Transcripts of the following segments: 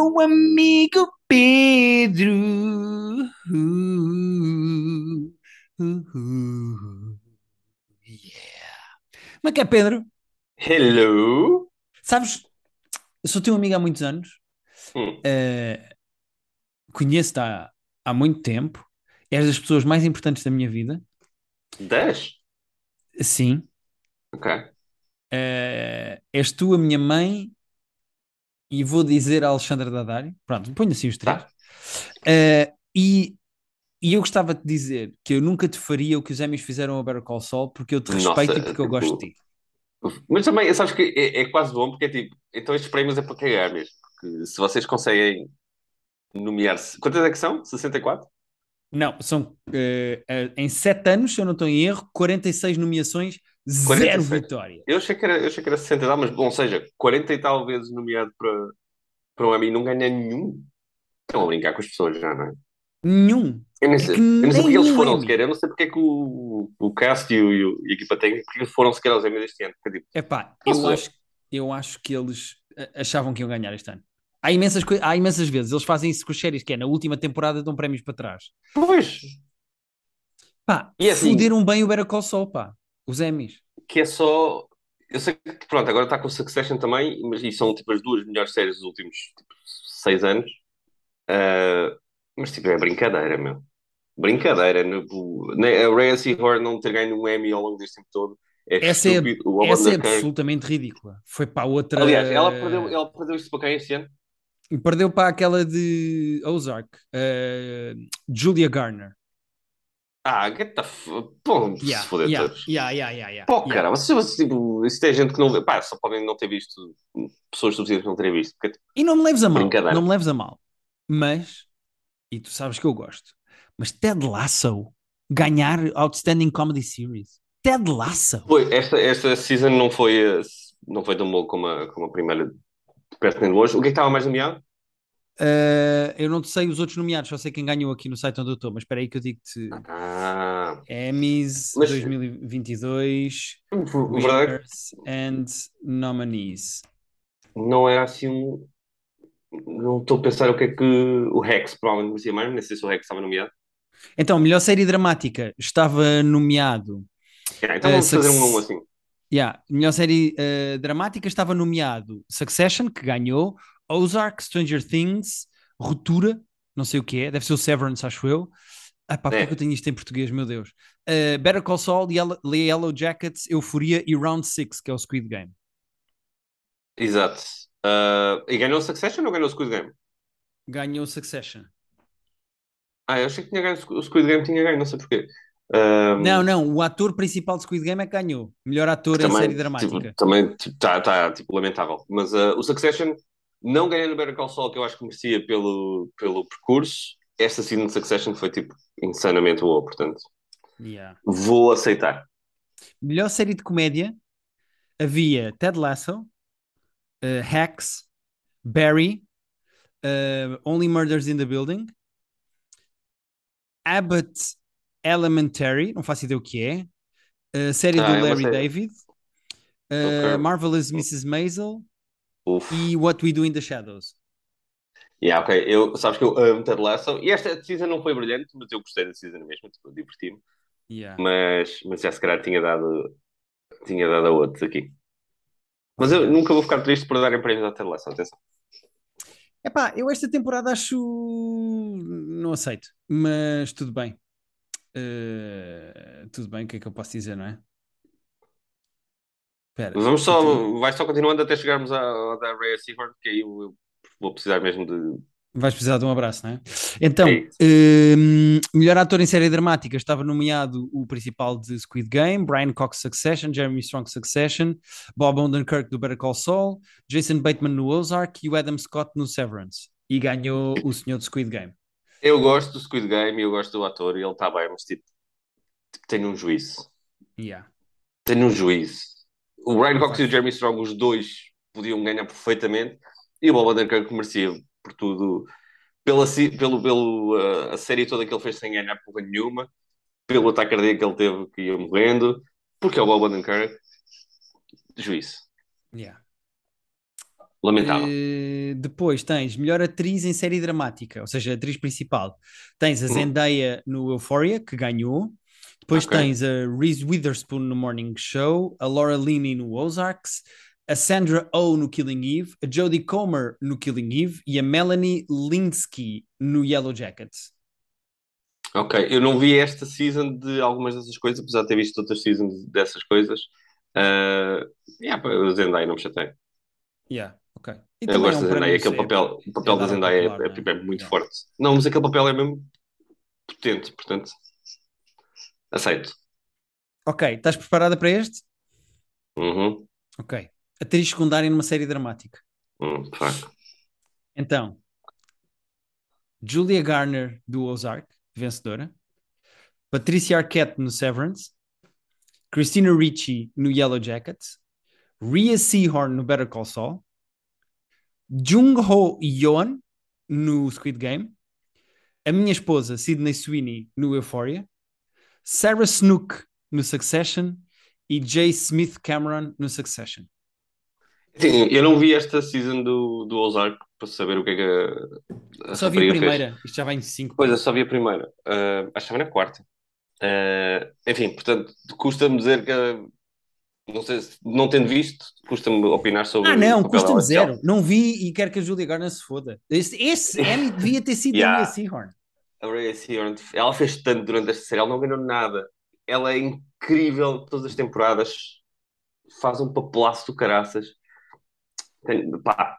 meu amigo Pedro. Uh, uh, uh. Yeah. Como é que é, Pedro? Hello? Sabes, eu sou teu amigo há muitos anos, Hum, eh, conheço-te há, há muito tempo, és das pessoas mais importantes da minha vida, 10? sim. Ok. Eh, és tu a minha mãe e vou dizer a Alexandra Daddario. Pronto, ponho assim os três. Tá. Eh, e, e eu gostava de dizer que eu nunca te faria o que os Emmys fizeram ao Better Call Saul porque eu te Nossa, respeito e porque eu tipo, gosto de ti. Mas também, sabes que é, é quase bom porque é tipo, então estes prémios é para cagar mesmo. Porque se vocês conseguem nomear-se. Quantas é que são? 64? Não, são eh, eh, em sete anos, se eu não estou em erro, 46 nomeações, zero 46. vitória. Eu achei que era, eu achei que era 60 e tal, mas, bom, ou seja, 40 e tal vezes nomeado para, para um Emmy e não ganha nenhum. Estão a brincar com as pessoas já, não é? Nenhum. Eu nem É sei, que eu não sei porque eles foram Emmy. sequer. Eu não sei porque é que o, o cast e, o, e o- e a equipa técnica porque eles foram sequer aos Emmys este ano. Porque, tipo, Epá, não eu sei. acho, eu acho que eles achavam que iam ganhar este ano. Há imensas, há imensas vezes, eles fazem isso com as séries, que é na última temporada dão prémios para trás. Pois, Pá, E assim- fuderam bem o Better Call Saul, pá. Os Emmys. que é só. Eu sei que, pronto, agora está com o Succession também, mas e são tipo as duas melhores séries dos últimos tipo, seis anos. Ah, mas tipo, é brincadeira, meu. Brincadeira. Né, a Rhea Seahorn não ter ganho um Emmy ao longo deste tempo todo é Essa é, estúpido. O essa é absolutamente ridícula. Foi para a outra. Aliás, ela perdeu, ela perdeu isto para quem este ano? Perdeu para aquela de Ozark, eh, Julia Garner. Ah, get the f... Pô, Yeah, se foder yeah, todos. yeah, yeah, yeah, yeah, Pô, cara, vocês, vocês, tipo, isso tem gente que não vê. Pá, só podem não ter visto. Pessoas subsídios não terem visto. Porque, E não me leves a mal, não me leves a mal. Mas, e tu sabes que eu gosto, mas Ted Lasso ganhar Outstanding Comedy Series. Ted Lasso. Foi, esta, esta season não foi, eh, não foi tão boa como a, como a primeira de perto nem de longe. O que é que estava mais nomeado? Eh, eu não sei os outros nomeados, só sei quem ganhou aqui no site onde eu estou, mas espera aí que eu digo-te. Ah, Emmys Mas- 2022, verdade Winners and Nominees. não era assim um. Não estou a pensar o que é que o Rex provavelmente merecia mais, nem sei se o Rex estava nomeado. Então, melhor série dramática estava nomeado. Yeah, então Eh, vamos fazer um um assim. Yeah, melhor série eh, dramática estava nomeado Succession, que ganhou, Ozark, Stranger Things, Ruptura, não sei o que é, deve ser o Severance, acho eu. Ah pá, porque é É. que eu tenho isto em português, meu Deus? Eh, Better Call Saul, Yellow, Yellow Jackets, Euforia e Round 6, que é o Squid Game. Exato. Ah, e ganhou o Succession ou ganhou o Squid Game? Ganhou Succession. Ah, eu achei que tinha ganho o Squid Game, tinha ganho, não sei porquê. Ah, Não, não, o ator principal de Squid Game é que ganhou. Melhor ator em também, série dramática. tipo, também está tá, tipo, lamentável. Mas ah, o Succession não ganhando o Better Call Saul, que eu acho que merecia pelo, pelo percurso. Esta season de Succession foi tipo insanamente boa, portanto Yeah. vou aceitar. Melhor série de comédia havia Ted Lasso, uh, Hacks, Barry, uh, Only Murders in the Building, Abbott Elementary, não faço ideia o que é, a série Ah, do é Larry série. David, uh. Marvelous Mrs. Maisel Uf. e What We Do in the Shadows. Yeah, ok. Eu, sabes que eu amo Ted Lasso. E esta season não foi brilhante, mas eu gostei da season mesmo, tipo, diverti-me. Yeah. Mas, mas já se calhar tinha dado, tinha dado a outros aqui. Mas eu nunca vou ficar triste por darem prémios à Ted Lasso, atenção. Epá, eu esta temporada acho. Não aceito, mas tudo bem. Uh, tudo bem, o que é que eu posso dizer, não é? Espera, Vamos só, continua. vai só continuando até chegarmos à, à da Rhea Seahorn, que aí eu, eu vou precisar mesmo de. Vais precisar de um abraço, não é? Então, É isso. hum, melhor ator em série dramática estava nomeado o principal de Squid Game, Brian Cox Succession, Jeremy Strong Succession, Bob Odenkirk do Better Call Saul, Jason Bateman no Ozark e o Adam Scott no Severance. E ganhou o senhor de Squid Game. Eu gosto do Squid Game e eu gosto do ator e ele está bem, mas tipo, tem um juízo. Yeah. Tem um juízo. O Não Cox e o. Jeremy Strong, os dois, podiam ganhar perfeitamente. E o Bob Odenkirk merecia por tudo. Pela, pelo, pelo, uh, a série toda que ele fez sem ganhar porra nenhuma. Pelo ataque cardíaco que ele teve, que ia morrendo. Porque é o Bob Odenkirk. Juízo. Yeah. Lamentável. Eh, depois tens melhor atriz em série dramática, ou seja, atriz principal. Tens a Hum. Zendaya no Euphoria, que ganhou. Depois Ok. tens a Reese Witherspoon no Morning Show, a Laura Linney no Ozarks, a Sandra Oh no Killing Eve, a Jodie Comer no Killing Eve e a Melanie Linsky no Yellow Jackets. Ok, eu não vi esta season de algumas dessas coisas, apesar de ter visto outras seasons dessas coisas. Uh, yeah, o Zendaya não me chatei. Yeah, ok. E Eu gosto é um da Zendaya, aquele é- papel, o papel é da Zendaya é, popular, é, é? é muito Yeah. forte. Não, mas aquele papel é mesmo potente, portanto, aceito. Ok, estás preparada para este? Uhum. Ok. Atriz secundária numa série dramática. Hum. Então, Julia Garner do Ozark, vencedora. Patricia Arquette no Severance. Christina Ricci no Yellow Jackets. Rhea Seahorn no Better Call Saul. Jung-Ho Yeon no Squid Game. A minha esposa, Sydney Sweeney, no Euphoria. Sarah Snook no Succession. E Jay Smith Cameron no Succession. Sim, eu não vi esta season do, do Ozark para saber o que é que a, a Só vi a rapariga fez. primeira. Isto já vai em 5. Pois, eu só vi a primeira. Uh, acho que na quarta. Uh, enfim, portanto, custa-me dizer que, não sei, se- não tendo visto, custa-me opinar sobre Ah, não, custa-me zero. Não vi e quero que a Julia Garner se foda. Esse, esse Emmy devia ter sido Yeah. a Seahorn. A Rhea Seahorn, ela fez tanto durante esta série, ela não ganhou nada. Ela é incrível todas as temporadas, faz um papelaço do caraças. Tem- Pá,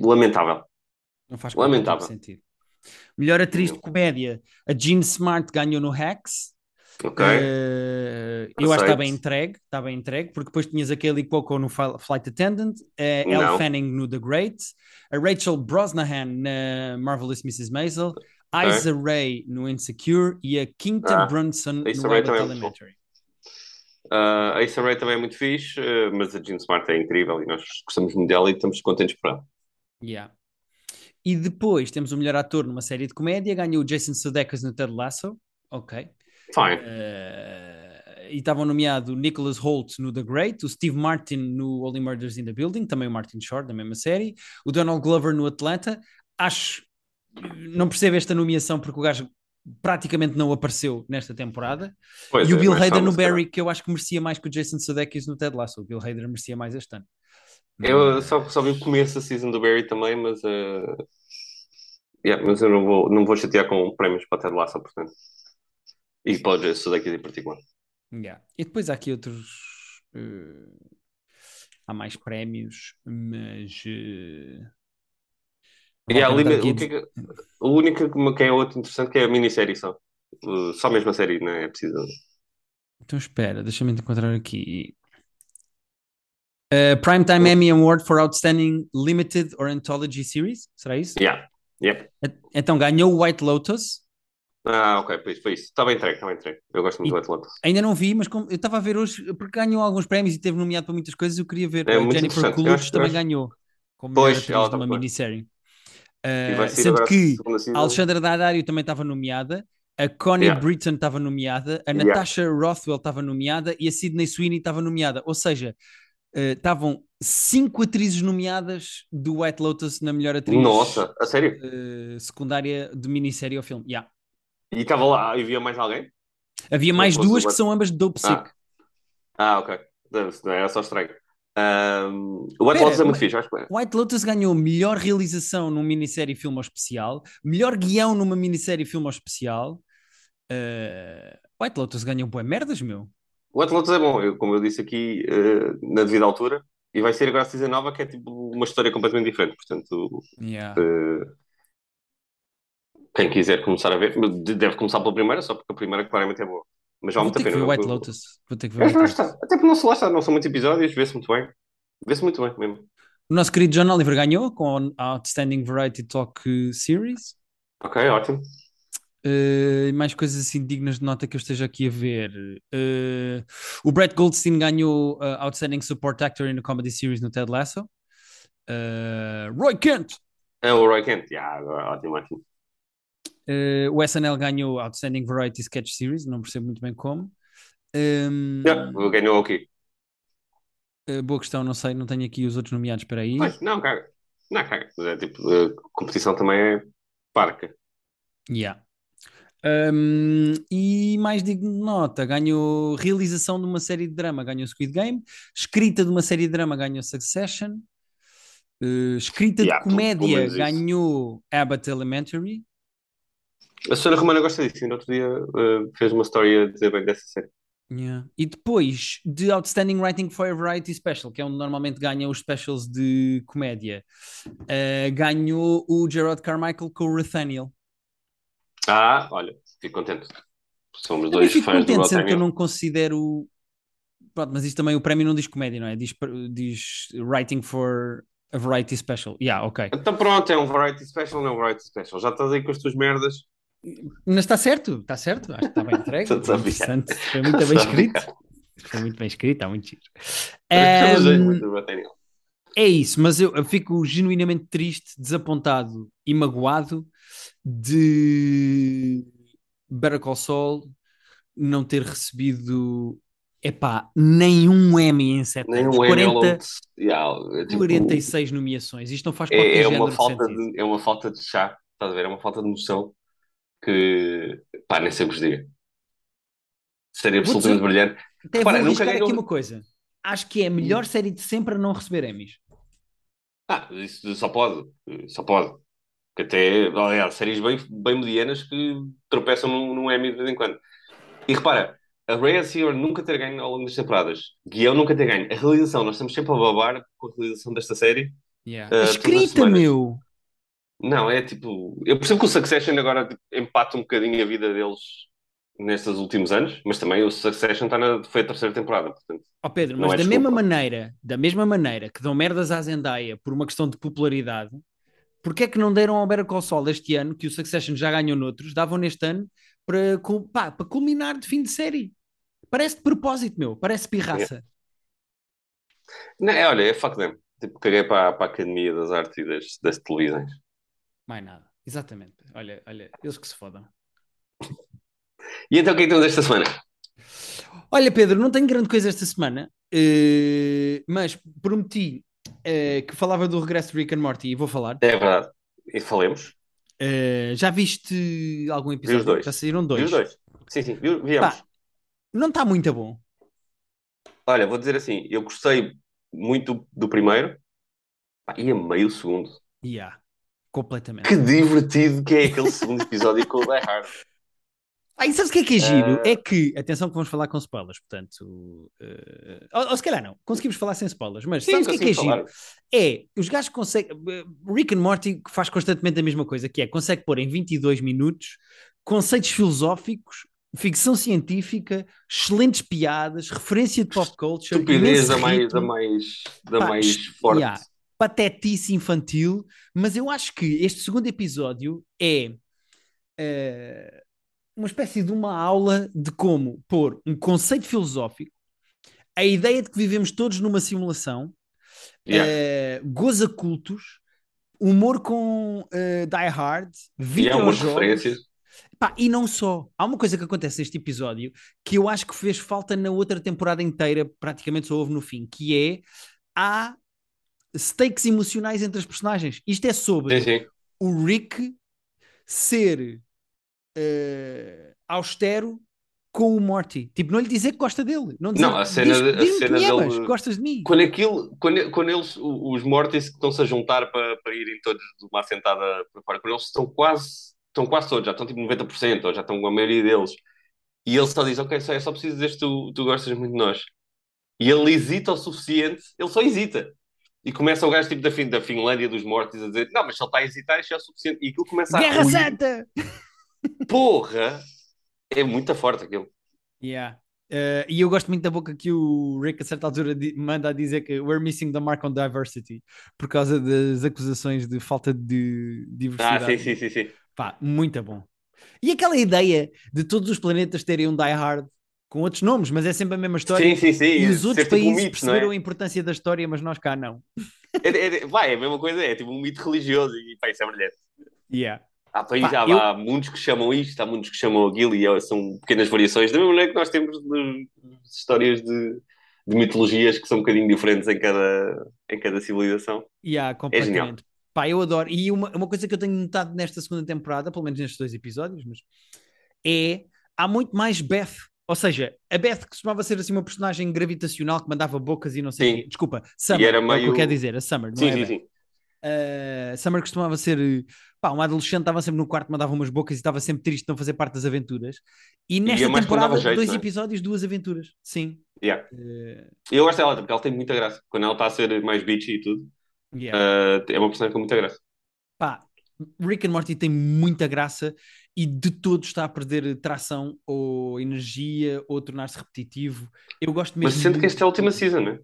lamentável. Não faz tipo Lamentável. sentido. Melhor atriz de comédia, a Jean Smart ganhou no Hacks. Ok? Eh, eu acho que está bem entregue, está bem entregue, porque depois tinhas a Kaylee Cuoco no Fli- Flight Attendant, a Elle Não. Fanning no The Great, a Rachel Brosnahan na Marvelous Mrs. Maisel, Ok. Isa Rae no Insecure e a Quinta Ah, Brunson a no é muito Elementary. Uh, a Issa Rae também é muito fixe, uh, mas a Jean Smart é incrível e nós gostamos muito dela e estamos contentes por ela. Yeah. E depois temos o melhor ator numa série de comédia, ganhou o Jason Sudeikis no Ted Lasso, ok. Fine. Eh, e estavam nomeados o Nicholas Holt no The Great, o Steve Martin no Only Murders in the Building, também o Martin Short, da mesma série, o Donald Glover no Atlanta. Acho, não percebo esta nomeação porque o gajo praticamente não apareceu nesta temporada. Pois e o é, Bill mas Hader no. Barry, que eu acho que merecia mais que o Jason Sudeikis no Ted Lasso. O Bill Hader merecia mais este ano. Eu só, só vi o começo da season do Barry também, mas, uh, yeah, mas eu não vou, não vou chatear com prémios para Ted Lasso, portanto. E para o Jason Sudeikis em particular. Yeah. E depois há aqui outros. eh, há mais prémios, mas. não E há a ali, pena o, que é que- o único que é outro interessante que é a minissérie só. Só mesmo a série, não é preciso. Então espera, deixa-me encontrar aqui. Uh, Primetime Emmy Award for Outstanding Limited or Anthology Series, será isso? Yeah. Et- Então ganhou o White Lotus. Ah, ok, foi isso. Foi isso. Está bem entregue, está bem entregue. Eu gosto muito E- do Atlanta. Ainda não vi, mas como- eu estava a ver hoje, porque ganhou alguns prémios e teve nomeado para muitas coisas. Eu queria ver. É a Jennifer Coolidge também acho- ganhou como melhor Pois, ela de uma tá- minissérie. E Uh, sair sendo que a Alexandra Daddario também estava nomeada, a Connie Yeah. Britton estava nomeada, a Yeah. Natasha Rothwell estava nomeada e a Sydney Sweeney estava nomeada. Ou seja, eh, estavam cinco atrizes nomeadas do White Lotus na melhor atriz Nossa, a sério? eh, secundária de minissérie ou filme. Yeah. E estava lá, havia mais alguém? Havia mais duas que são ambas Dope Ah. Sick. Ah, ok. Deve-se, Não era só estranho. Um, o White Pera, Lotus é muito fixe, acho que é. White Lotus ganhou melhor realização num minissérie filme especial, melhor guião numa minissérie filme especial. Eh, White Lotus ganhou boas merdas, meu. O White Lotus é bom, eu- como eu disse aqui, eh, na devida altura. E vai ser agora a season nova, que é tipo uma história completamente diferente. Portanto, Yeah. eh, quem quiser começar a ver, de- deve começar pela primeira, só porque a primeira claramente é boa. Mas vale Vou muito ter a que pena. ver Eu- White eu- Lotus. Vou ter que ver White que lá Lotus. Até porque não se lá está, não são muitos episódios, vê-se muito bem. Vê-se muito bem mesmo. O nosso querido John Oliver ganhou com a Outstanding Variety Talk Series. Ok, ótimo. Uh, e mais coisas assim dignas de nota que eu esteja aqui a ver. Uh, o Brett Goldstein ganhou uh, Outstanding Support Actor in a Comedy Series no Ted Lasso. Uh, Roy Kent. É o Roy Kent, yeah, ótimo, ótimo. Uh, o SNL ganhou Outstanding Variety Sketch Series, não percebo muito bem como. Um, Yeah, ganhou aqui. Uh, boa questão, não sei, não tenho aqui os outros nomeados para aí. Pois, não, cara. Não, cara. Mas é tipo, a competição também é parca. Yeah. Um, e mais digno de nota, ganhou realização de uma série de drama, ganhou Squid Game, escrita de uma série de drama, ganhou Succession, uh, escrita Yeah, de comédia, ganhou Abbott Elementary. A Susana Romana gosta disso. No outro dia uh, fez uma história a dizer bem dessa série. Yeah. E depois de Outstanding Writing for a Variety Special, que é onde normalmente ganham os specials de comédia, uh, ganhou o Gerard Carmichael com o Nathaniel. Ah, olha, fico contente. Somos Também dois fico fãs do contente, sendo que eu não considero. Pronto, mas isto também, o prémio não diz comédia, não é? Diz, diz Writing for a Variety Special. Yeah, ok. Então pronto, é um variety special, não é um variety special. Já estás aí com as tuas merdas. Mas está certo, está certo, acho que está bem entregue. Interessante, foi muito bem escrito. Foi muito bem escrito, está muito giro. Muito Rotterdam. é isso, mas eu, eu fico genuinamente triste, desapontado e magoado de Better Call Saul não ter recebido epá, nenhum Emmy em 7 Nem anos. um Emmy ao 40, longo de... Yeah, é, tipo, 46 nomeações. Isto não faz qualquer é, é uma de falta sentido. de, é uma falta de chá, estás a ver? É uma falta de noção que, pá, nem sei vos dizer. Seria absolutamente brilhante. Até Repara, vou nunca ganhou- aqui uma coisa. Acho que é a melhor série de sempre a não receber Emmys. Ah, isso só pode, só pode. Que até, aliás, séries bem, bem medianas que tropeçam num, num Emmy de vez em quando. E repara, a Rhea Seahorn nunca ter ganho ao longo das temporadas. Guião nunca ter ganho. A realização, nós estamos sempre a babar com a realização desta série. Yeah. Uh, as Escrita, meu! Não, é tipo. Eu percebo que o Succession agora tipo, empata um bocadinho a vida deles nestes últimos anos, mas também o Succession está na, foi a terceira temporada, portanto. Ó Pedro, Não mas é da desculpa. mesma maneira, da mesma maneira que dão merdas à Zendaya por uma questão de popularidade, porque é que não deram ao Better Call Saul este ano, que o Succession já ganhou noutros, davam neste ano para, pá, para culminar de fim de série? Parece de propósito, meu. Parece pirraça. Não, é, olha, é fuck them. Tipo, caguei para, para a Academia das Artes e das, das televisões. Mais nada. Exatamente. Olha, olha, eles que se fodam. E então o que é que temos esta semana? Olha, Pedro, não tenho grande coisa esta semana, eh, mas prometi eh, que falava do regresso de Rick and Morty e vou falar. É verdade. E falemos. Eh, já viste algum Vi episódio? os dois. Já saíram Vi dois. os dois. Sim, sim, vi, viemos. Pá, não está muito bom. Olha, vou dizer assim, eu gostei muito do primeiro pá, e amei o segundo. Yeah, completamente. Que divertido que é aquele segundo episódio com o Die Hard. Ah, e sabes o que é que é giro? Eh, É que, atenção que vamos falar com spoilers, portanto, eh, ou, ou se calhar não, conseguimos falar sem spoilers, mas Sim, sabes o que é que é giro? É, os gajos conseguem. eh, Rick and Morty faz constantemente a mesma coisa, que é consegue pôr em 22 minutos conceitos filosóficos, ficção científica, excelentes piadas, referência de pop culture, Estupidez da mais, da mais, da mais forte. yeah. Patetice infantil, mas eu acho que este segundo episódio é eh, uma espécie de uma aula de como pôr um conceito filosófico, a ideia de que vivemos todos numa simulação, Yeah. eh, goza cultos, humor com eh, Die Hard, umas videojogos. referências. Pá, e não só. Há uma coisa que acontece neste episódio que eu acho que fez falta na outra temporada inteira, praticamente só houve no fim, que é há stakes emocionais entre as personagens. Isto é sobre Sim, sim. o Rick ser eh, austero com o Morty. Tipo, não lhe dizer que gosta dele. Não, dizer, Não, a cena diz, de- a que cena amas, dele- que gostas de mim. Quando, aquilo, quando, quando eles, os Mortis que estão-se a juntar para, para irem todos de uma assentada para fora, quando eles estão quase, estão quase todos, já estão tipo 90%, ou já estão com a maioria deles, e ele só diz, ok, só, é só preciso dizer que tu, tu gostas muito de nós. E ele hesita o suficiente, ele só hesita. E começa o gajo tipo da, fin, da Finlândia, dos Mortis, a dizer, não, mas se ele está a hesitar, isso é o suficiente. E aquilo começa a Guerra. Santa! Porra! É muito forte aquilo. Yeah. Eh, e eu gosto muito da boca que o Rick a certa altura manda a dizer que we're missing the mark on diversity por causa das acusações de falta de Ah, diversidade. sim, sim, sim, sim. Pá, muito bom. E aquela ideia de todos os planetas terem um Die Hard com outros nomes, mas é sempre a mesma história. Sim, sim, sim. E os outros tipo um países mito, perceberam não a é? importância da história, mas nós cá não. É, é, vai, é a mesma coisa, é tipo um mito religioso e pá, isso é brilhante. Yeah. Há, países, Pá, há, eu- há muitos que chamam isto, há muitos que chamam aquilo e é- são pequenas variações, da mesma maneira que nós temos de- histórias de, de mitologias que são um bocadinho diferentes em cada, em cada civilização. Yeah, É genial. completamente. Pá, eu adoro. E uma, uma coisa que eu tenho notado nesta segunda temporada, pelo menos nestes dois episódios, mas é há muito mais Beth. Ou seja, a Beth costumava ser assim uma personagem gravitacional que mandava bocas e não sei o quê. Desculpa, Summer, era é o que eu meio- quero dizer, a Summer, não Sim, é sim, sim. Uh, Summer costumava ser pá, uma adolescente, estava sempre no quarto, mandava umas bocas e estava sempre triste de não fazer parte das aventuras. E nesta dava temporada, jeito, dois é? episódios, duas aventuras. Sim. Yeah. Uh, Eu gosto dela, porque ela tem muita graça. Quando ela está a ser mais bitchy e tudo, yeah. uh, é uma personagem com muita graça. Pá, Rick and Morty tem muita graça e de todos está a perder tração ou energia ou tornar-se repetitivo. Eu gosto mesmo. Mas sinto que esta é a última season, não é?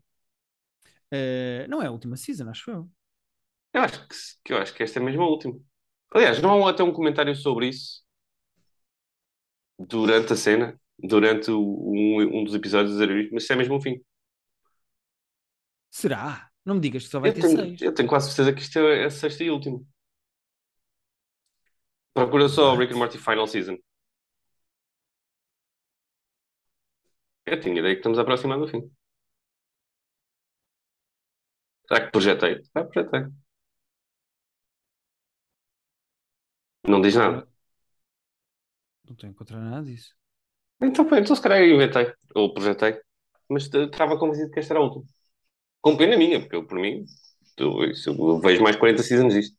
Uh, não é a última season, acho eu. Eu acho que, que eu acho que esta é mesmo a última. Aliás, não há até um comentário sobre isso durante a cena, durante um, um dos episódios dizer isto, mas isso é mesmo o fim. Será? Não me digas que só vai Eu ter tenho, seis. eu tenho quase certeza que isto é a sexta e última. Procura só o Rick and Morty Final Season. Eu tinha ideia que estamos a aproximar do fim. Será que projetei? Ah, projetei. Não diz nada. Não estou a encontrar nada disso. Então, pá, então se calhar eu inventei, ou projetei, mas eh, estava convencido que esta era a última. Com pena minha, porque eu, por mim, eu, isso, eu vejo mais 40 seasons disto.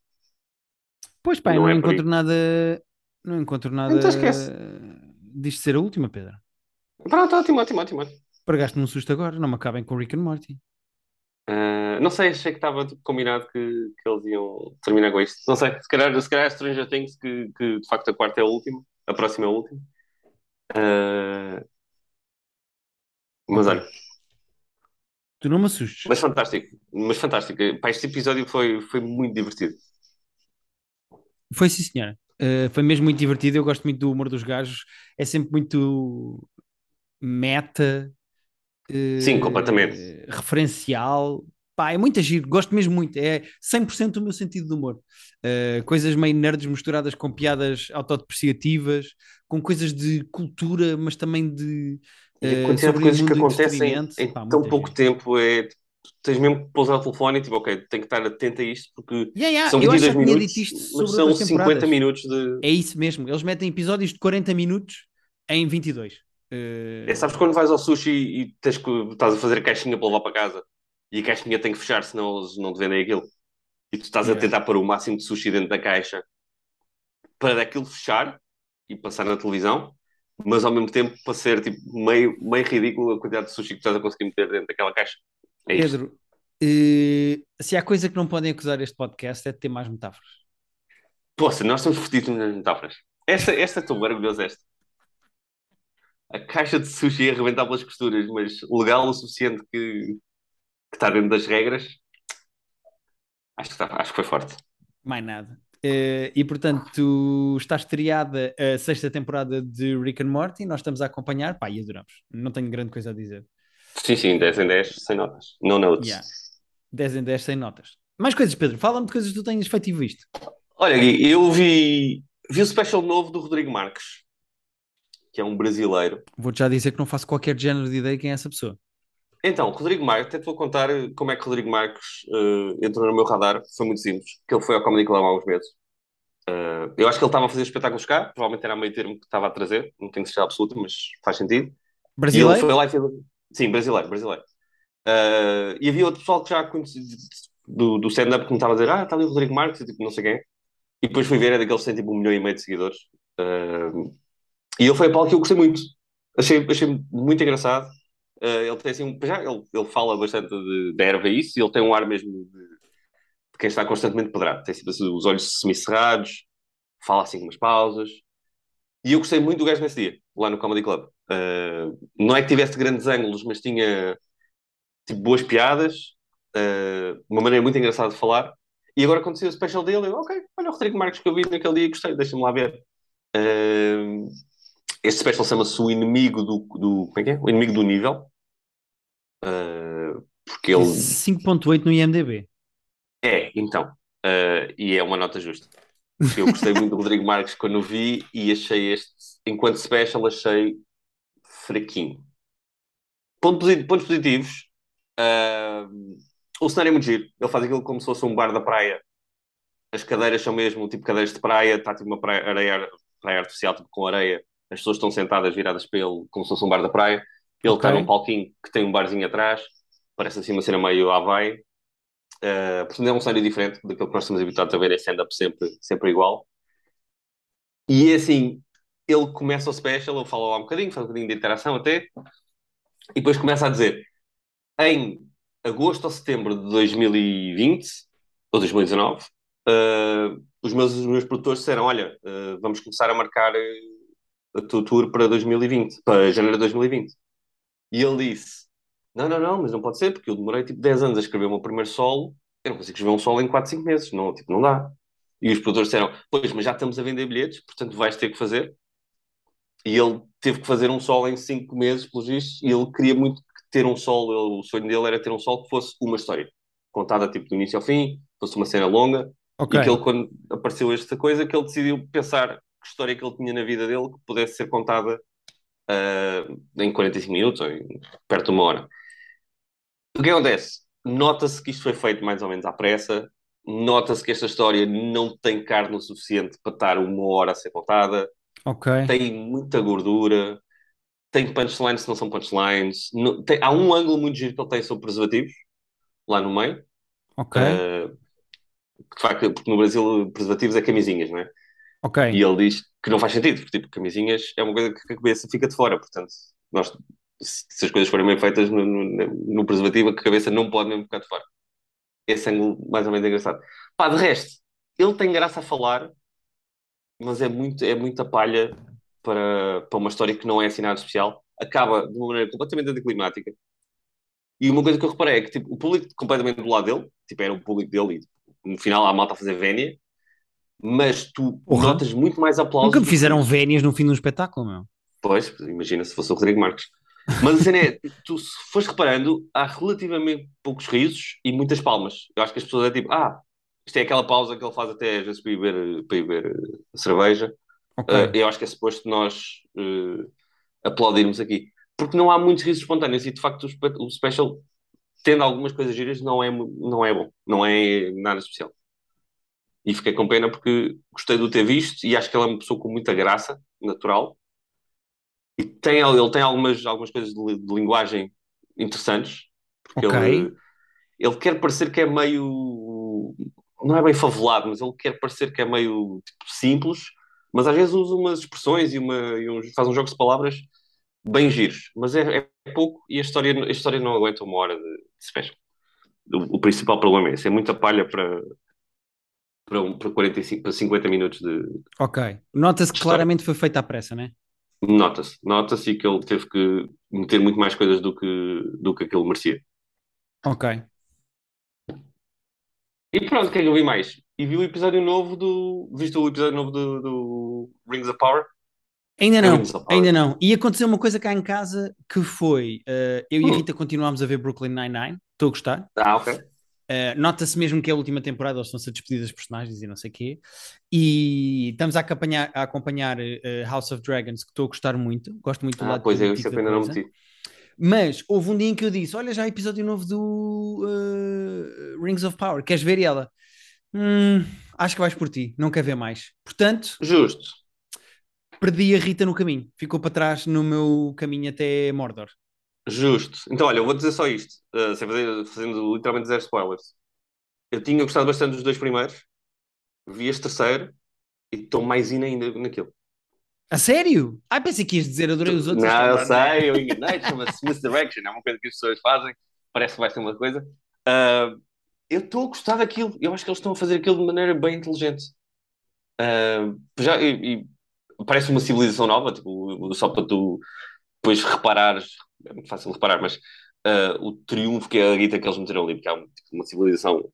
Pois pá, Não não é encontro nada. Não encontro nada Então esquece. disto ser a última, Pedro. Pronto, ótimo, ótimo, ótimo. Pregaste-me um susto agora, não me acabem com Rick and Morty. Ah, não sei, achei que estava combinado que, que eles iam terminar com isto. Não sei, se calhar, se calhar é Stranger Things, que, que de facto a quarta é a última, a próxima é a última. Ah, mas olha, Tu não me assustes. mas fantástico, mas fantástico. Pá, este episódio foi, foi muito divertido. Foi sim, senhora. Uh, foi mesmo muito divertido. Eu gosto muito do humor dos gajos. É sempre muito meta, uh, Sim, completamente. referencial. Pá, é muito agir. Gosto mesmo muito. É 100% o meu sentido de humor. Uh, coisas meio nerds misturadas com piadas autodepreciativas, com coisas de cultura, mas também de. E a uh, quantidade de coisas que acontecem entretenimento. em Pá, tão pouco gente. tempo é. Tens mesmo que pousar o telefone e tipo, ok, tenho que estar atento a isto porque Yeah, yeah, são eu acho que 22 já tinha minutos, mas são outras 50 temporadas. minutos de. É isso mesmo. Eles metem episódios de 40 minutos em 22. Uh, É, sabes quando vais ao sushi e tens que, estás a fazer a caixinha para levar para casa e a caixinha tem que fechar, senão eles não te vendem aquilo. E tu estás Yeah. a tentar pôr o máximo de sushi dentro da caixa para aquilo fechar e passar na televisão, mas ao mesmo tempo para ser tipo, meio, meio ridículo a quantidade de sushi que estás a conseguir meter dentro daquela caixa. É. Pedro, uh, se há coisa que não podem acusar este podcast é de ter mais metáforas. Poxa, nós estamos fodidos nas metáforas. Esta, esta estou maravilhoso esta. A caixa de sushi a arrebentar pelas costuras, mas legal o suficiente que, que está dentro das regras. Acho que, está, acho que foi forte. Mais nada. Uh, e portanto, está estreada a sexta temporada de Rick and Morty. Nós estamos a acompanhar, pá, e adoramos. Não tenho grande coisa a dizer. Sim, sim, 10 em 10, sem notas. No notes. Yeah. 10 em 10 sem notas. Mais coisas, Pedro. Fala-me de coisas que tu tenhas feito e visto. Olha, Gui, eu vi, vi o special novo do Rodrigo Marques, que é um brasileiro. Vou-te já dizer que não faço qualquer género de ideia quem é essa pessoa. Então, Rodrigo Marques, até te vou contar como é que Rodrigo Marques uh, entrou no meu radar. Foi muito simples, que ele foi ao Comedy Club há uns meses. Uh, eu acho que ele estava a fazer espetáculos cá, provavelmente era meio termo que estava a trazer, não tenho certeza absoluta, mas faz sentido. E ele Brasileiro? foi lá e fez. Sim, brasileiro, brasileiro. Uh, e havia outro pessoal que já conhecia do, do stand-up que me estava a dizer: Ah, está ali o Rodrigo Marques, e, tipo, não sei quem. E depois fui ver, é daqueles que têm tipo um milhão e meio de seguidores. Uh, e ele foi a Paulo que eu gostei muito. Achei, achei muito engraçado. Uh, ele tem assim, já, ele, ele fala bastante de, de erva e isso, e ele tem um ar mesmo de, de quem está constantemente pedrado. Tem sempre assim, os olhos semicerrados, fala assim umas pausas. E eu gostei muito do gajo nesse dia, lá no Comedy Club. Uh, não é que tivesse grandes ângulos, mas tinha tipo, boas piadas, uh, uma maneira muito engraçada de falar. E agora aconteceu o special dele, eu, ok, olha o Rodrigo Marques que eu vi naquele dia, gostei, deixa-me lá ver. Uh, este special chama-se O Inimigo do, do. Como é que é? O Inimigo do Nível. Porque ele. 5.8 no IMDB. É, então. E é uma nota justa. Eu gostei muito do Rodrigo Marques quando o vi e achei este, enquanto special, achei fraquinho. ponto pontos positivos. ah, o cenário é muito giro. Ele faz aquilo como se fosse um bar da praia. As cadeiras são mesmo tipo cadeiras de praia, está tipo uma praia, areia, praia artificial tipo, com areia. As pessoas estão sentadas viradas para ele como se fosse um bar da praia. Ele está Ok. num palquinho que tem um barzinho atrás. Parece assim uma cena meio Havaí. Uh, portanto, é um cenário diferente daquilo que nós estamos habituados a ver em stand-up sempre, sempre igual. E é assim, ele começa o special, ele fala lá um bocadinho, faz um bocadinho de interação até, e depois começa a dizer, em agosto ou setembro de 2020, ou 2019, uh, os, meus, os meus produtores disseram, olha, uh, vamos começar a marcar uh, a tua tour para 2020, para janeiro de 2020. E ele disse, não, não, não, mas não pode ser, porque eu demorei tipo 10 anos a escrever o meu primeiro solo, eu não consigo escrever um solo em 4, 5 meses, não, tipo, não dá. E os produtores disseram, pois, mas já estamos a vender bilhetes, portanto vais ter que fazer. E ele teve que fazer um solo em 5 meses, pelos vistos, e ele queria muito ter um solo, ele, o sonho dele era ter um solo que fosse uma história, contada tipo do início ao fim, fosse uma cena longa, Ok. e que ele, quando apareceu esta coisa, que ele decidiu pensar que história que ele tinha na vida dele que pudesse ser contada uh, em 45 minutos ou em, perto de uma hora. O que acontece? Nota-se que isto foi feito mais ou menos à pressa, nota-se que esta história não tem carne o suficiente para estar uma hora a ser contada, Tem muita gordura, tem punchlines que não são punchlines, não- tem- há um ângulo muito giro que ele tem sobre preservativos, lá no meio, Ok. uh, porque no Brasil preservativos é camisinhas, não é? Ok. E ele diz que não faz sentido, porque tipo, camisinhas é uma coisa que a cabeça fica de fora, portanto, nós, se se as coisas forem bem feitas no, no, no preservativo, a cabeça não pode mesmo ficar de fora. Esse ângulo mais ou menos é engraçado. Pá, de resto, ele tem graça a falar, mas é, muito, é muita palha para, para uma história que não é assim nada especial. Acaba de uma maneira completamente anticlimática. E uma coisa que eu reparei é que tipo, o público completamente do lado dele, tipo, era o público dele, e no final há a malta a fazer vénia, mas tu Porra. notas muito mais aplausos. Nunca me fizeram que- vénias no fim de um espetáculo, meu. Pois, imagina se fosse o Rodrigo Marques. Mas a cena é, tu se fores reparando, há relativamente poucos risos e muitas palmas. Eu acho que as pessoas é tipo, ah, isto é aquela pausa que ele faz até às vezes para ir beber, para ir beber eh, cerveja. Ok. Uh, eu acho que é suposto nós uh, aplaudirmos aqui. Porque não há muitos risos espontâneos e de facto o, o special, tendo algumas coisas giras, não é, não é bom. Não é nada especial. E fiquei com pena porque gostei de o ter visto e acho que ele é uma pessoa com muita graça natural. E tem, ele tem algumas, algumas coisas de, de linguagem interessantes. Porque Ok. ele, ele quer parecer que é meio. Não é bem favelado, mas ele quer parecer que é meio tipo, simples, mas às vezes usa umas expressões e, uma, e uns, faz uns jogos de palavras bem giros. Mas é, é pouco e a história, a história não aguenta uma hora de, de special. O, o principal problema é esse: é muita palha para, para, um, para, 45, para 50 minutos de. Ok. Nota-se que claramente foi feita à pressa, né? Nota-se, nota-se que ele teve que meter muito mais coisas do que, do que aquilo merecia. Ok. E pronto, quem eu vi mais? E vi o episódio novo do. Viste o episódio novo do, do Rings of Power? Ainda não, ainda não. E aconteceu uma coisa cá em casa que foi: eh, eu e a Hum. Rita continuámos a ver Brooklyn Nine-Nine. Estou a gostar. Ah, ok. Uh, Nota-se mesmo que é a última temporada, eles estão-se a despedir das personagens e não sei o quê. E estamos a acompanhar, a acompanhar uh, House of Dragons, que estou a gostar muito. Gosto muito do Ah, lado pois é, isso é que eu ainda não meti. Mas houve um dia em que eu disse: Olha, já há episódio novo do uh, Rings of Power, queres ver? E ela: "Hum, Acho que vais por ti, não quer ver mais. Portanto, Justo. perdi a Rita no caminho, ficou para trás no meu caminho até Mordor. Justo. Então, olha, eu vou dizer só isto, uh, sem fazer, fazendo literalmente zero spoilers. Eu tinha gostado bastante dos dois primeiros, vi este terceiro e estou mais in ainda naquilo. A sério? Ah, pensei que ias dizer, adorei os outros. Não, eu é sei, eu enganei, chama-se Misdirection, é uma coisa que as pessoas fazem, parece que vai ser uma coisa. Uh, eu estou a gostar daquilo, eu acho que eles estão a fazer aquilo de maneira bem inteligente. Uh, já, e, e parece uma civilização nova, tipo, só para tu depois reparares, é muito fácil reparar, mas uh, o triunfo que é a guita que eles meteram ali, porque há um- tipo, uma civilização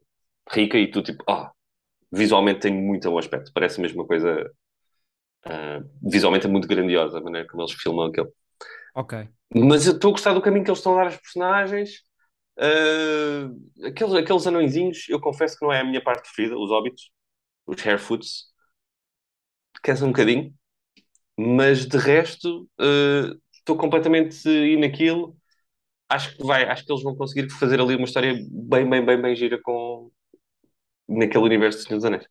rica e tu, tipo, ah, visualmente tem muito bom aspecto, parece mesmo uma coisa. Uh, visualmente é muito grandiosa a maneira como eles filmam aquilo. Ok. Mas eu estou a gostar do caminho que eles estão a dar aos personagens. Uh, aqueles, aqueles anõezinhos, eu confesso que não é a minha parte preferida, os hobbits, os Harefoots. Cansa um bocadinho. Mas de resto, uh, estou completamente in naquilo. acho que vai, acho que eles vão conseguir fazer ali uma história bem, bem, bem, bem gira com naquele universo de Senhor dos Anéis.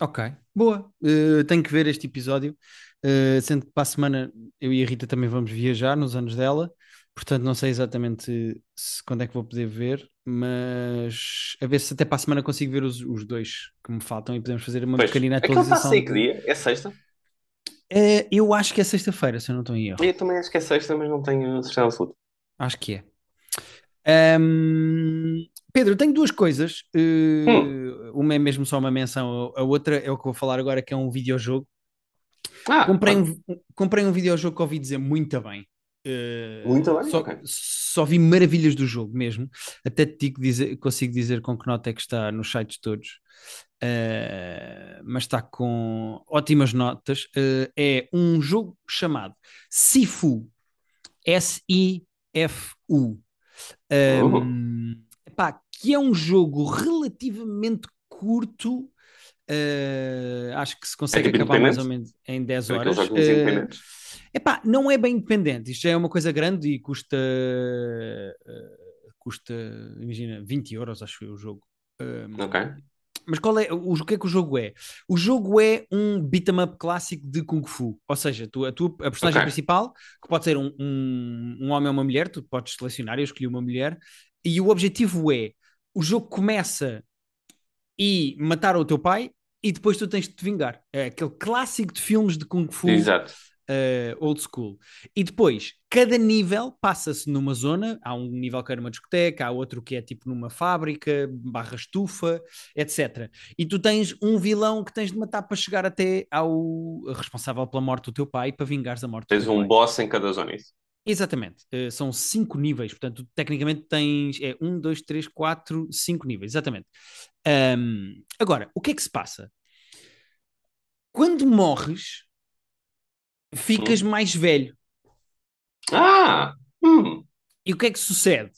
Ok, boa. Uh, tenho que ver este episódio. Uh, sendo que para a semana eu e a Rita também vamos viajar nos anos dela, portanto não sei exatamente se, quando é que vou poder ver, mas a ver se até para a semana consigo ver os, os dois que me faltam e podemos fazer uma Pois, pequenina aquele está a atualização. que dia? É sexta? Eh, eu acho que é sexta-feira, se eu não estou em erro. Eu também acho que é sexta, mas não tenho certeza absoluta. Acho que é. Ahm, Pedro, tenho duas coisas. Eh, Hum. uma é mesmo só uma menção, a outra é o que eu vou falar agora, que é um videojogo. Ah, Comprei ah, um, comprei um videojogo que ouvi dizer muito bem. Eh, muito bem, só, ok. só vi maravilhas do jogo mesmo. Até te digo dizer, consigo dizer com que nota é que está nos sites todos. Eh, mas está com ótimas notas. Eh, é um jogo chamado Sifu. S-I-F-U. Oh, Um, epá, que é um jogo relativamente curto. Uh, acho que se é consegue tipo acabar mais ou menos em 10 É aqueles horas. independentes? epá, não é bem independente. Isto já é uma coisa grande e custa, uh, custa, imagina, 20 euros, acho eu, o jogo. Um, Ok. Mas qual é o, o que é que o jogo é? O jogo é um beat 'em up clássico de Kung Fu. Ou seja, tu, a tua a personagem Ok. principal, que pode ser um, um, um homem ou uma mulher, tu podes selecionar, eu escolhi uma mulher, e o objetivo é: o jogo começa e matar o teu pai, e depois tu tens de te vingar. É aquele clássico de filmes de Kung Fu Exato. Uh, old school. E depois, cada nível passa-se numa zona. Há um nível que é numa discoteca, há outro que é tipo numa fábrica, barra estufa, etc. E tu tens um vilão que tens de matar para chegar até ao responsável pela morte do teu pai, para vingares a morte do Tens um pai. boss em cada zona, é isso? Exatamente. Uh, são cinco níveis, portanto, tecnicamente tens é, um, dois, três, quatro, cinco níveis, exatamente. Um, agora, o que é que se passa? Quando morres, ficas Hum. mais velho. Ah! Hum. E o que é que sucede?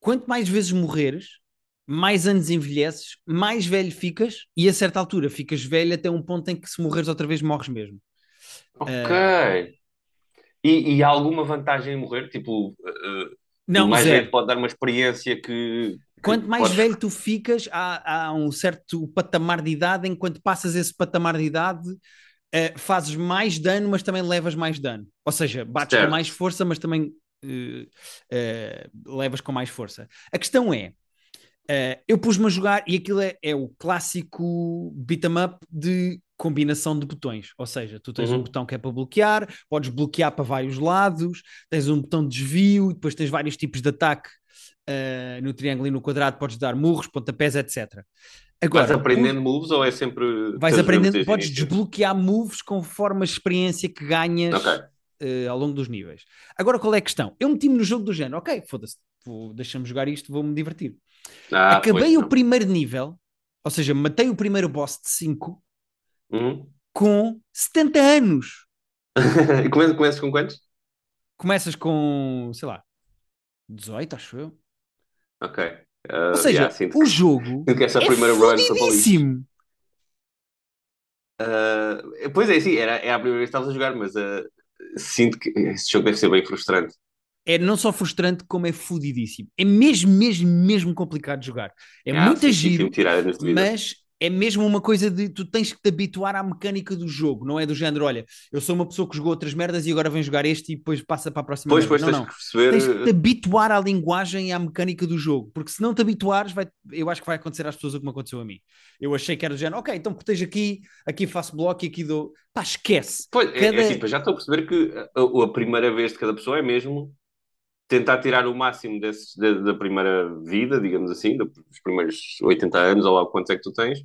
Quanto mais vezes morreres, mais anos envelheces, mais velho ficas, e a certa altura ficas velho até um ponto em que se morreres outra vez morres mesmo. Ok. Uh, E, e há alguma vantagem em morrer? Tipo, uh, não, mais zero. velho pode dar uma experiência que. que Quanto mais podes- velho tu ficas, há, há um certo patamar de idade, enquanto passas esse patamar de idade, uh, fazes mais dano, mas também levas mais dano. Ou seja, bates Certo. com mais força, mas também uh, uh, levas com mais força. A questão é, eu pus-me a jogar e aquilo é, é o clássico beat 'em up de combinação de botões, ou seja, tu tens Uhum. um botão que é para bloquear, podes bloquear para vários lados, tens um botão de desvio, depois tens vários tipos de ataque uh, no triângulo e no quadrado, podes dar murros, pontapés, etc. Agora, Vais aprendendo moves ou é sempre. vais aprendendo, podes desbloquear moves conforme a experiência que ganhas Ok. uh, ao longo dos níveis. Agora, qual é a questão? Eu meti-me no jogo do género, ok, foda-se, deixa-me jogar isto, vou-me divertir. Ah, Acabei o não. primeiro nível, ou seja, matei o primeiro boss de 5 Uhum. com 70 anos. E come- Começas com quantos? Começas com, sei lá, 18, acho eu. Ok. Uh, Ou seja, yeah, o que, jogo que essa é primeira run fodidíssimo. Uh, pois é, sim, era, é a primeira vez que estavas a jogar, mas uh, sinto que esse jogo deve ser bem frustrante. É não só frustrante, como é fodidíssimo. É mesmo, mesmo, mesmo complicado de jogar. É Ah, muito sim, giro, mas é mesmo uma coisa de tu tens que te habituar à mecânica do jogo, não é do género, olha, eu sou uma pessoa que jogou outras merdas e agora vem jogar este e depois passa para a próxima Pois, merda. pois, Não, tens não. que perceber. Tens que te uh, habituar à linguagem e à mecânica do jogo, porque se não te habituares, vai, eu acho que vai acontecer às pessoas o que me aconteceu a mim. Eu achei que era do género, ok, então protejo aqui, aqui faço bloco e aqui dou. Pá, esquece. Pois, é- Cada- é, assim, pois já estou a perceber que a, a primeira vez de cada pessoa é mesmo tentar tirar o máximo desses, da, da primeira vida, digamos assim, dos primeiros 80 anos, ou lá quantos é que tu tens,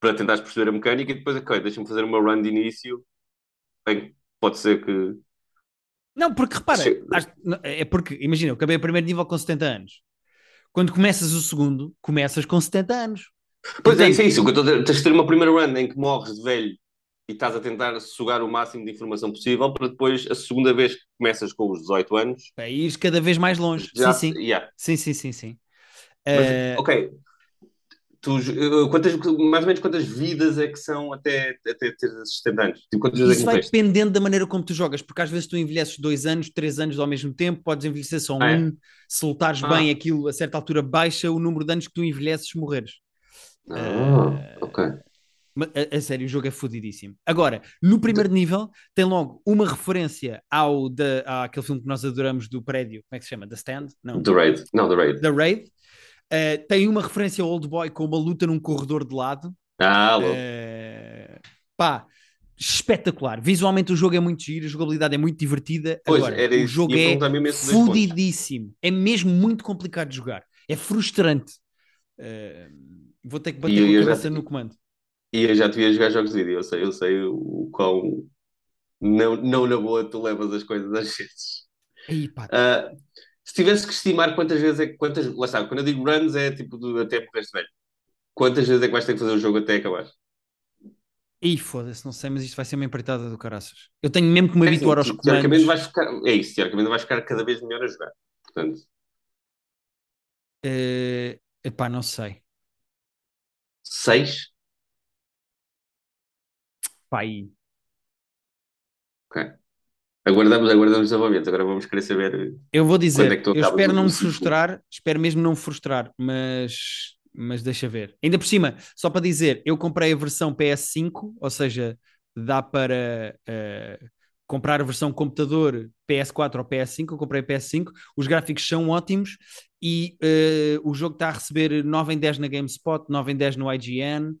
para tentares perceber a mecânica e depois, ok, deixa-me fazer uma run de início. Bem, pode ser que. Não, porque repara, é porque, imagina, eu acabei o primeiro nível com 70 anos. Quando começas o segundo, começas com 70 anos. Pois é, Portanto- isso é isso. O que eu estou a dizer, Tens de ter uma primeira run em que morres de velho e estás a tentar sugar o máximo de informação possível para depois, a segunda vez que começas com os 18 anos, Para ires cada vez mais longe. já. sim, sim. yeah. Sim, sim, sim, sim. Mas, Eh, ok. Tu, quantas, mais ou menos quantas vidas é que são até, até ter esses 70 anos? Tipo, é Isso que vai dependendo da maneira como tu jogas, porque às vezes tu envelheces dois anos, três anos ao mesmo tempo, podes envelhecer só Ah, é? um. Se lutares Ah. bem aquilo, a certa altura baixa o número de anos que tu envelheces morreres. Ah, ok. A, a sério, o jogo é fodidíssimo. Agora, no primeiro nível, tem logo uma referência ao da, àquele filme que nós adoramos do prédio. Como é que se chama? The Stand? Não. The Raid. Não, The Raid. The Raid. Uh, tem uma referência ao Old Boy com uma luta num corredor de lado. Ah, louco. Uh, pá, espetacular. Visualmente o jogo é muito giro, a jogabilidade é muito divertida. Pois, Agora, era o isso. jogo Ia é fodidíssimo. É mesmo muito complicado de jogar. É frustrante. Uh, vou ter que bater E a eu já- cabeça no comando. E eu já te vi a jogar jogos de vídeo. Eu sei, eu sei o quão. Não, não na boa tu levas as coisas às vezes. Aí, pá, Ah, se tivesse que estimar quantas vezes é que. Quantas, lá está, quando eu digo runs é tipo de, até morreres velho. Quantas vezes é que vais ter que fazer o jogo até acabar? Ih, foda-se, não sei, mas isto vai ser uma empreitada do caraças. Eu tenho mesmo que me É assim, habituar aos teoricamente comandos. vais ficar. É isso, teoricamente vais ficar cada vez melhor a jogar. Portanto, Eh, epá, não sei. seis. Pá, aí. Ok. Aguardamos, aguardamos desenvolvimento. Agora vamos querer saber. Eu vou dizer, é que tu eu espero não me frustrar, espero mesmo não me frustrar, mas, mas deixa ver. Ainda por cima, só para dizer, eu comprei a versão PS5, ou seja, dá para eh, comprar a versão computador PS4 ou PS5. Eu comprei a PS5, os gráficos são ótimos e eh, o jogo está a receber 9 em 10 na GameSpot, 9 em 10 no IGN.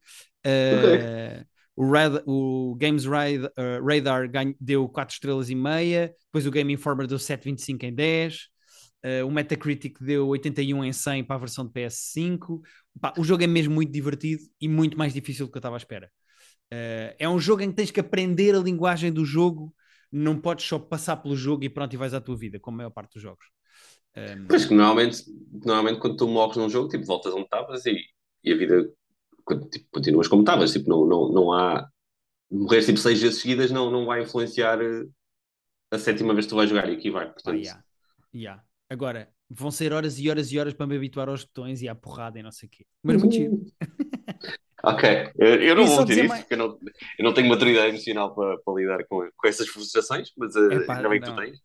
eh, o, Rad- o Games Rad- eh, Radar ganho- deu 4 estrelas e meia, depois o Game Informer deu 7,25 em 10, eh, o Metacritic deu 81 em 100 para a versão de PS5. Pá, o jogo é mesmo muito divertido e muito mais difícil do que eu estava à espera. Eh, é um jogo em que tens que aprender a linguagem do jogo, não podes só passar pelo jogo e pronto, e vais à tua vida, como a maior parte dos jogos. Um, Pois que normalmente, normalmente quando tu morres num jogo, tipo, voltas onde estavas e, e a vida tipo, continuas como estavas. Tipo, não, não, não há. Morrer tipo seis vezes seguidas não, não vai influenciar eh, a sétima vez que tu vais jogar e aqui vai. Ah, Portanto, yeah. Yeah. Agora, vão ser horas e horas e horas para me habituar aos botões e à porrada e não sei o quê. Mas muito giro. Ok, eu, eu não E vou dizer isso mais- porque eu não, eu não tenho maturidade emocional para, para lidar com, com essas frustrações, mas uh, Epá, ainda bem que tu tens.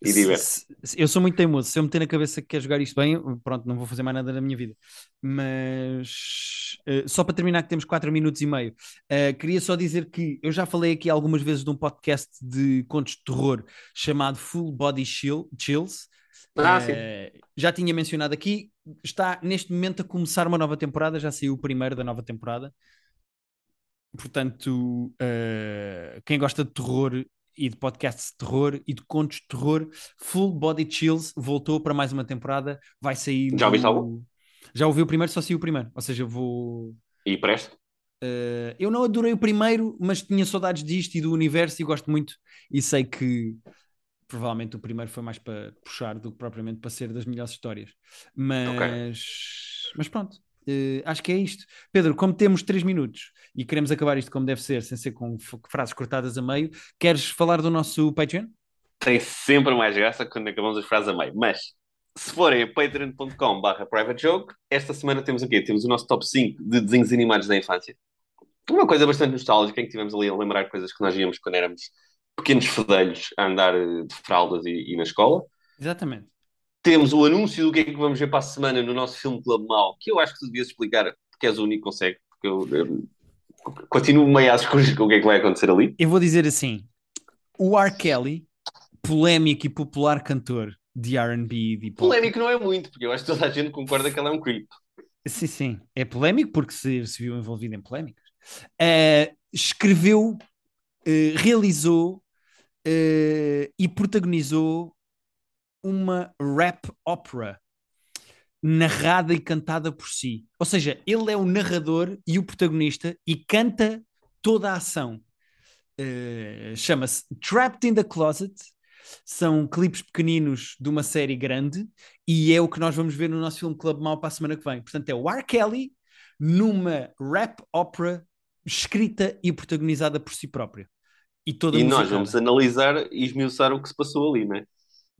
E diverte. eu sou muito teimoso. Se eu meter na cabeça que quer jogar isto bem, pronto, não vou fazer mais nada na minha vida. Mas eh, só para terminar, que temos 4 minutos e meio, eh, queria só dizer que eu já falei aqui algumas vezes de um podcast de contos de terror chamado Full Body Chill- Chills. Ah. Eh, já tinha mencionado aqui, está neste momento a começar uma nova temporada, já saiu o primeiro da nova temporada. Portanto, quem gosta de terror e de podcasts de terror e de contos de terror, Full Body Chills voltou para mais uma temporada. Vai sair. Já ouviste no-? Já ouvi o primeiro, só saiu o primeiro. Ou seja, vou. E presta? eh, eu não adorei o primeiro, mas tinha saudades disto e do universo e gosto muito. E sei que provavelmente o primeiro foi mais para puxar do que propriamente para ser das melhores histórias. Mas, mas pronto, eh, acho que é isto. Pedro, como temos três minutos e queremos acabar isto como deve ser, sem ser com frases cortadas a meio, queres falar do nosso Patreon? Tem sempre mais graça quando acabamos as frases a meio. Mas, se forem a patreon.com barra private joke, esta semana temos o quê? Temos o nosso top 5 de desenhos animados da infância. Uma coisa bastante nostálgica, em que tivemos ali a lembrar coisas que nós víamos quando éramos pequenos fedelhos a andar eh, de fraldas e, e na escola. Exatamente. Temos o anúncio do que é que vamos ver para a semana no nosso filme Clube Mal, que eu acho que tu devias explicar, porque és o único que consegue, porque eu, eu continuo meio às escuras com o que é que vai acontecer ali. Eu vou dizer assim: o R. Kelly, polémico e popular cantor de RB e de pop. Polémico não é muito, porque eu acho que toda a gente concorda que ela é um creep. Sim, sim. É polémico porque se, se viu envolvido em polémicas. Eh, escreveu, eh, realizou eh, e protagonizou uma rap opera narrada e cantada por si. Ou seja, ele é o narrador e o protagonista e canta toda a ação. Eh, Chama-se Trapped in the Closet. São clipes pequeninos de uma série grande e é o que nós vamos ver no nosso filme Club Mau para a semana que vem. Portanto, é o R. Kelly numa rap opera escrita e protagonizada por si próprio. E toda E nós vamos analisar e esmiuçar o que se passou ali, né?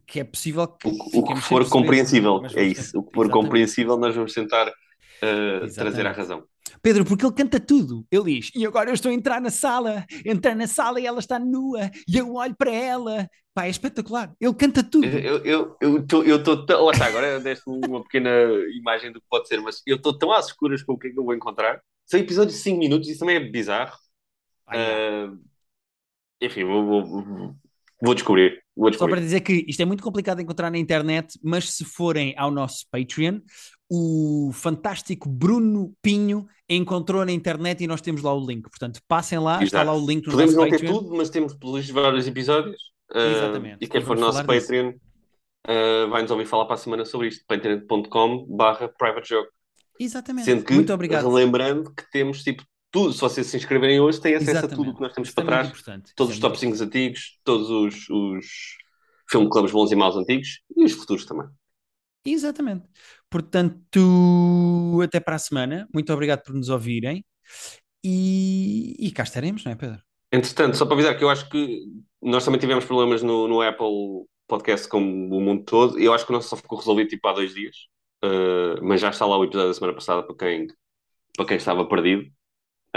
Que é possível que O, que- o que for compreensível, é isso. O que for Exatamente. compreensível, nós vamos tentar uh, trazer a razão. Pedro, porque ele canta tudo. Ele diz: E agora eu estou a entrar na sala, entrar na sala e ela está nua, e eu olho para ela. Pá, é espetacular. Ele canta tudo. Eu estou eu, eu tão. Lá está, agora deste-me uma pequena imagem do que pode ser, mas eu estou tão às escuras com o que é que eu vou encontrar. São episódios de 5 minutos, isso também é bizarro. uh, enfim, vou, vou, vou descobrir. Só para dizer que isto é muito complicado de encontrar na internet, mas se forem ao nosso Patreon, o fantástico Bruno Pinho encontrou na internet e nós temos lá o link. Portanto, passem lá, Exato. está lá o link no Podemos nosso não ter tudo, mas temos pelos vários episódios. Uh, Exatamente. E quem for no nosso Patreon uh, vai-nos ouvir falar para a semana sobre isto. patreon.com barra private joke. Exatamente. Sendo que, Muito obrigado. lembrando que temos tipo tudo, se vocês se inscreverem hoje, têm acesso Exatamente. a tudo o que nós temos para trás. Todos os top 5 antigos, todos os, os filme clubes bons e maus antigos e os futuros também. Exatamente. Portanto, até para a semana. Muito obrigado por nos ouvirem. E, e cá estaremos, não é, Pedro? Entretanto, só para avisar que eu acho que nós também tivemos problemas no, no Apple Podcast como o mundo todo. Eu acho que o nosso só ficou resolvido tipo há dois dias. Uh, mas já está lá o episódio da semana passada para quem, para quem estava perdido.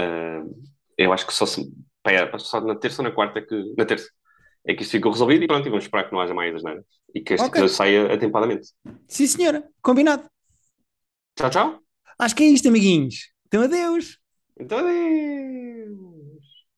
Uh, eu acho que só, se, pá, só na terça ou na quarta é que. Na terça é que isto ficou resolvido e pronto, e vamos esperar que não haja mais asneiras e que este okay. saia atempadamente. Sim, senhora, combinado. Tchau, tchau. Acho que é isto, amiguinhos. Então, adeus. Então, adeus.